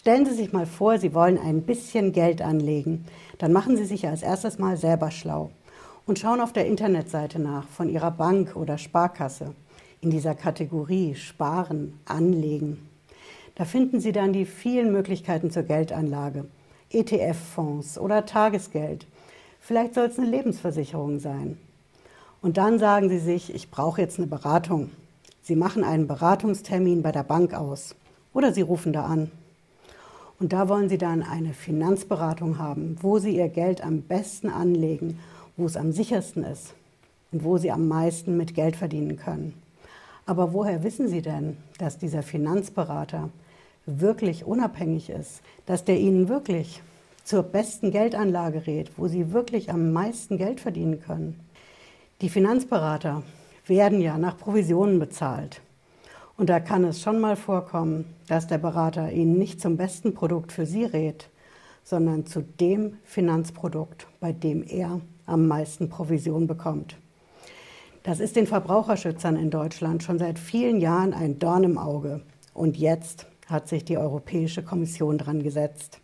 Stellen Sie sich mal vor, Sie wollen ein bisschen Geld anlegen. Dann machen Sie sich als erstes mal selber schlau und schauen auf der Internetseite nach von Ihrer Bank oder Sparkasse in dieser Kategorie Sparen, Anlegen. Da finden Sie dann die vielen Möglichkeiten zur Geldanlage. ETF-Fonds oder Tagesgeld. Vielleicht soll es eine Lebensversicherung sein. Und dann sagen Sie sich, ich brauche jetzt eine Beratung. Sie machen einen Beratungstermin bei der Bank aus oder Sie rufen da an. Und da wollen Sie dann eine Finanzberatung haben, wo Sie Ihr Geld am besten anlegen, wo es am sichersten ist und wo Sie am meisten mit Geld verdienen können. Aber woher wissen Sie denn, dass dieser Finanzberater wirklich unabhängig ist, dass der Ihnen wirklich zur besten Geldanlage rät, wo Sie wirklich am meisten Geld verdienen können? Die Finanzberater werden ja nach Provisionen bezahlt. Und da kann es schon mal vorkommen, dass der Berater Ihnen nicht zum besten Produkt für Sie rät, sondern zu dem Finanzprodukt, bei dem er am meisten Provision bekommt. Das ist den Verbraucherschützern in Deutschland schon seit vielen Jahren ein Dorn im Auge. Und jetzt hat sich die Europäische Kommission dran gesetzt.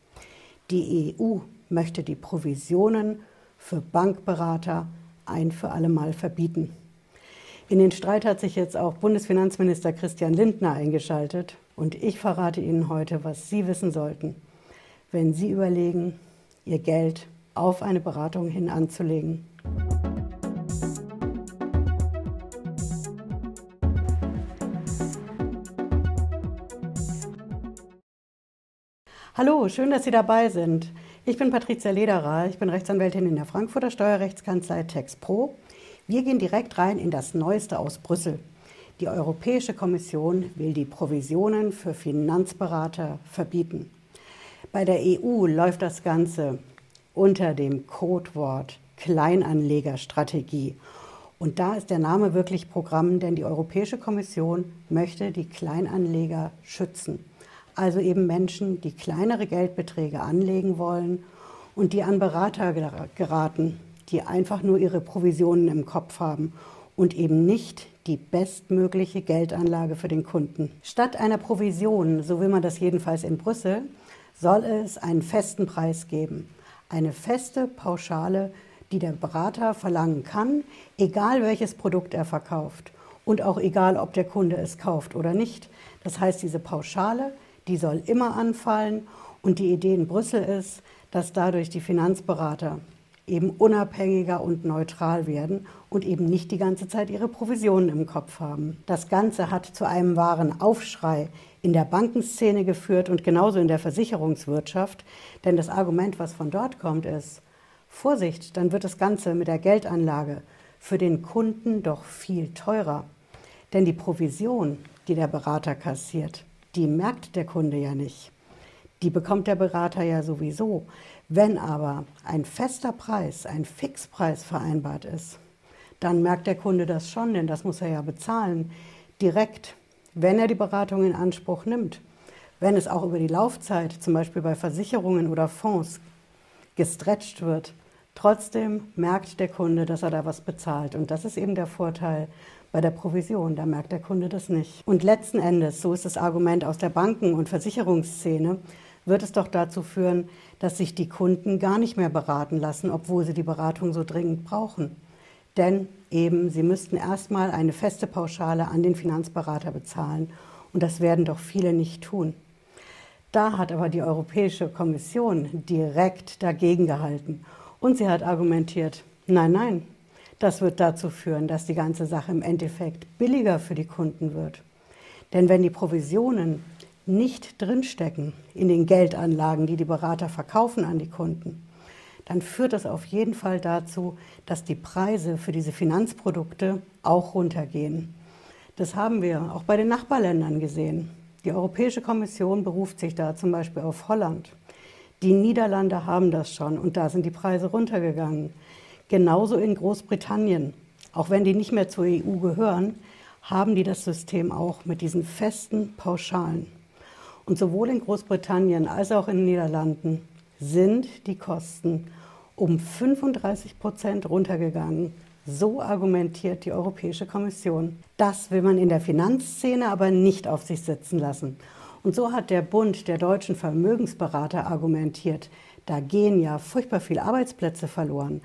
Die EU möchte die Provisionen für Bankberater ein für alle Mal verbieten. In den Streit hat sich jetzt auch Bundesfinanzminister Christian Lindner eingeschaltet. Und ich verrate Ihnen heute, was Sie wissen sollten, wenn Sie überlegen, Ihr Geld auf eine Beratung hin anzulegen. Hallo, schön, dass Sie dabei sind. Ich bin Patricia Lederer, ich bin Rechtsanwältin in der Frankfurter Steuerrechtskanzlei TexPro wir gehen direkt rein in das Neueste aus Brüssel. Die Europäische Kommission will die Provisionen für Finanzberater verbieten. Bei der EU läuft das Ganze unter dem Codewort Kleinanlegerstrategie. Und da ist der Name wirklich Programm, denn die Europäische Kommission möchte die Kleinanleger schützen. Also eben Menschen, die kleinere Geldbeträge anlegen wollen und die an Berater geraten, die einfach nur ihre Provisionen im Kopf haben und eben nicht die bestmögliche Geldanlage für den Kunden. Statt einer Provision, so will man das jedenfalls in Brüssel, soll es einen festen Preis geben. Eine feste Pauschale, die der Berater verlangen kann, egal welches Produkt er verkauft und auch egal, ob der Kunde es kauft oder nicht. Das heißt, diese Pauschale, die soll immer anfallen und die Idee in Brüssel ist, dass dadurch die Finanzberater eben unabhängiger und neutral werden und eben nicht die ganze Zeit ihre Provisionen im Kopf haben. Das Ganze hat zu einem wahren Aufschrei in der Bankenszene geführt und genauso in der Versicherungswirtschaft. Denn das Argument, was von dort kommt, ist, Vorsicht, dann wird das Ganze mit der Geldanlage für den Kunden doch viel teurer. Denn die Provision, die der Berater kassiert, die merkt der Kunde ja nicht. Die bekommt der Berater ja sowieso. Wenn aber ein fester Preis, ein Fixpreis vereinbart ist, dann merkt der Kunde das schon, denn das muss er ja bezahlen, direkt, wenn er die Beratung in Anspruch nimmt. Wenn es auch über die Laufzeit, zum Beispiel bei Versicherungen oder Fonds, gestretcht wird, trotzdem merkt der Kunde, dass er da was bezahlt. Und das ist eben der Vorteil bei der Provision, da merkt der Kunde das nicht. Und letzten Endes, so ist das Argument aus der Banken- und Versicherungsszene, wird es doch dazu führen, dass sich die Kunden gar nicht mehr beraten lassen, obwohl sie die Beratung so dringend brauchen. Denn eben, sie müssten erstmal eine feste Pauschale an den Finanzberater bezahlen. Und das werden doch viele nicht tun. Da hat aber die Europäische Kommission direkt dagegen gehalten. Und sie hat argumentiert, nein, nein, das wird dazu führen, dass die ganze Sache im Endeffekt billiger für die Kunden wird. Denn wenn die Provisionen nicht drinstecken in den Geldanlagen, die die Berater verkaufen an die Kunden, dann führt das auf jeden Fall dazu, dass die Preise für diese Finanzprodukte auch runtergehen. Das haben wir auch bei den Nachbarländern gesehen. Die Europäische Kommission beruft sich da zum Beispiel auf Holland. Die Niederlande haben das schon und da sind die Preise runtergegangen. Genauso in Großbritannien. Auch wenn die nicht mehr zur EU gehören, haben die das System auch mit diesen festen Pauschalen. Und sowohl in Großbritannien als auch in den Niederlanden sind die Kosten um 35 Prozent runtergegangen. So argumentiert die Europäische Kommission. Das will man in der Finanzszene aber nicht auf sich sitzen lassen. Und so hat der Bund der deutschen Vermögensberater argumentiert, da gehen ja furchtbar viele Arbeitsplätze verloren.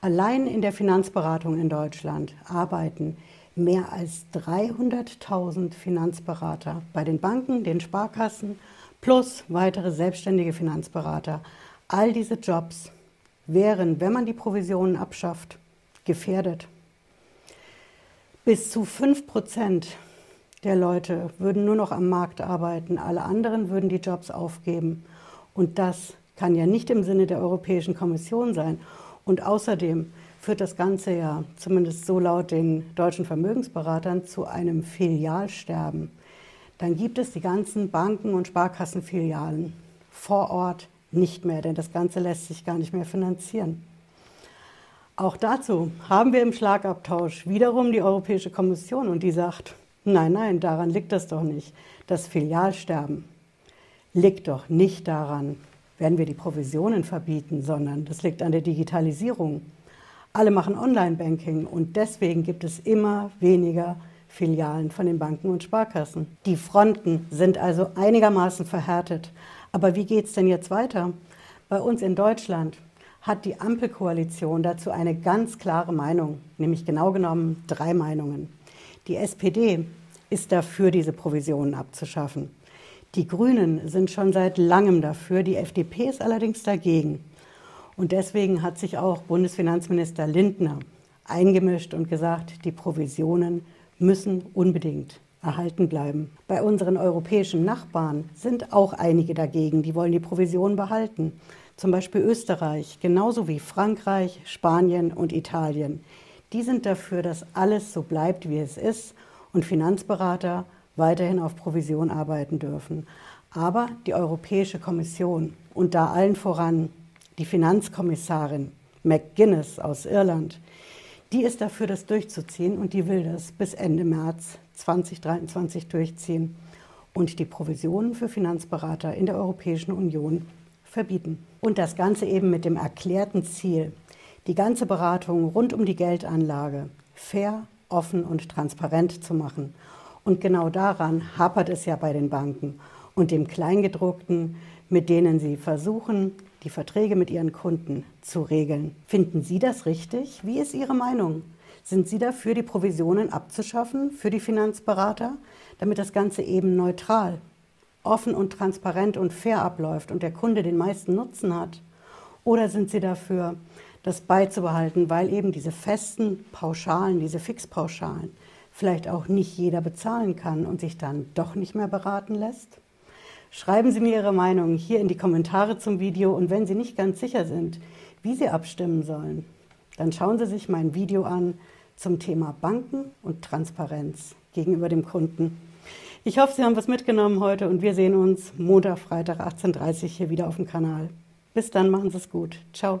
Allein in der Finanzberatung in Deutschland arbeiten mehr als 300.000 Finanzberater bei den Banken, den Sparkassen plus weitere selbstständige Finanzberater. All diese Jobs wären, wenn man die Provisionen abschafft, gefährdet. Bis zu 5 Prozent der Leute würden nur noch am Markt arbeiten, alle anderen würden die Jobs aufgeben. Und das kann ja nicht im Sinne der Europäischen Kommission sein. Und außerdem führt das Ganze ja, zumindest so laut den deutschen Vermögensberatern, zu einem Filialsterben. Dann gibt es die ganzen Banken und Sparkassenfilialen vor Ort nicht mehr, denn das Ganze lässt sich gar nicht mehr finanzieren. Auch dazu haben wir im Schlagabtausch wiederum die Europäische Kommission und die sagt, nein, nein, daran liegt das doch nicht. Das Filialsterben liegt doch nicht daran, werden wir die Provisionen verbieten, sondern das liegt an der Digitalisierung. Alle machen Online-Banking und deswegen gibt es immer weniger Filialen von den Banken und Sparkassen. Die Fronten sind also einigermaßen verhärtet. Aber wie geht es denn jetzt weiter? Bei uns in Deutschland hat die Ampelkoalition dazu eine ganz klare Meinung, nämlich genau genommen drei Meinungen. Die SPD ist dafür, diese Provisionen abzuschaffen. Die Grünen sind schon seit langem dafür, die FDP ist allerdings dagegen. Und deswegen hat sich auch Bundesfinanzminister Lindner eingemischt und gesagt, die Provisionen müssen unbedingt erhalten bleiben. Bei unseren europäischen Nachbarn sind auch einige dagegen, die wollen die Provision behalten. Zum Beispiel Österreich, genauso wie Frankreich, Spanien und Italien. Die sind dafür, dass alles so bleibt, wie es ist und Finanzberater weiterhin auf Provision arbeiten dürfen. Aber die Europäische Kommission und da allen voran die Finanzkommissarin McGuinness aus Irland, die ist dafür, das durchzuziehen und die will das bis Ende März 2023 durchziehen und die Provisionen für Finanzberater in der Europäischen Union verbieten. Und das Ganze eben mit dem erklärten Ziel, die ganze Beratung rund um die Geldanlage fair, offen und transparent zu machen und genau daran hapert es ja bei den Banken und dem Kleingedruckten, mit denen sie versuchen, die Verträge mit ihren Kunden zu regeln. Finden Sie das richtig? Wie ist Ihre Meinung? Sind Sie dafür, die Provisionen abzuschaffen für die Finanzberater, damit das Ganze eben neutral, offen und transparent und fair abläuft und der Kunde den meisten Nutzen hat? Oder sind Sie dafür, das beizubehalten, weil eben diese festen Pauschalen, diese Fixpauschalen, vielleicht auch nicht jeder bezahlen kann und sich dann doch nicht mehr beraten lässt? Schreiben Sie mir Ihre Meinung hier in die Kommentare zum Video und wenn Sie nicht ganz sicher sind, wie Sie abstimmen sollen, dann schauen Sie sich mein Video an zum Thema Banken und Transparenz gegenüber dem Kunden. Ich hoffe, Sie haben was mitgenommen heute und wir sehen uns Montag, Freitag 18.30 Uhr hier wieder auf dem Kanal. Bis dann, machen Sie es gut. Ciao.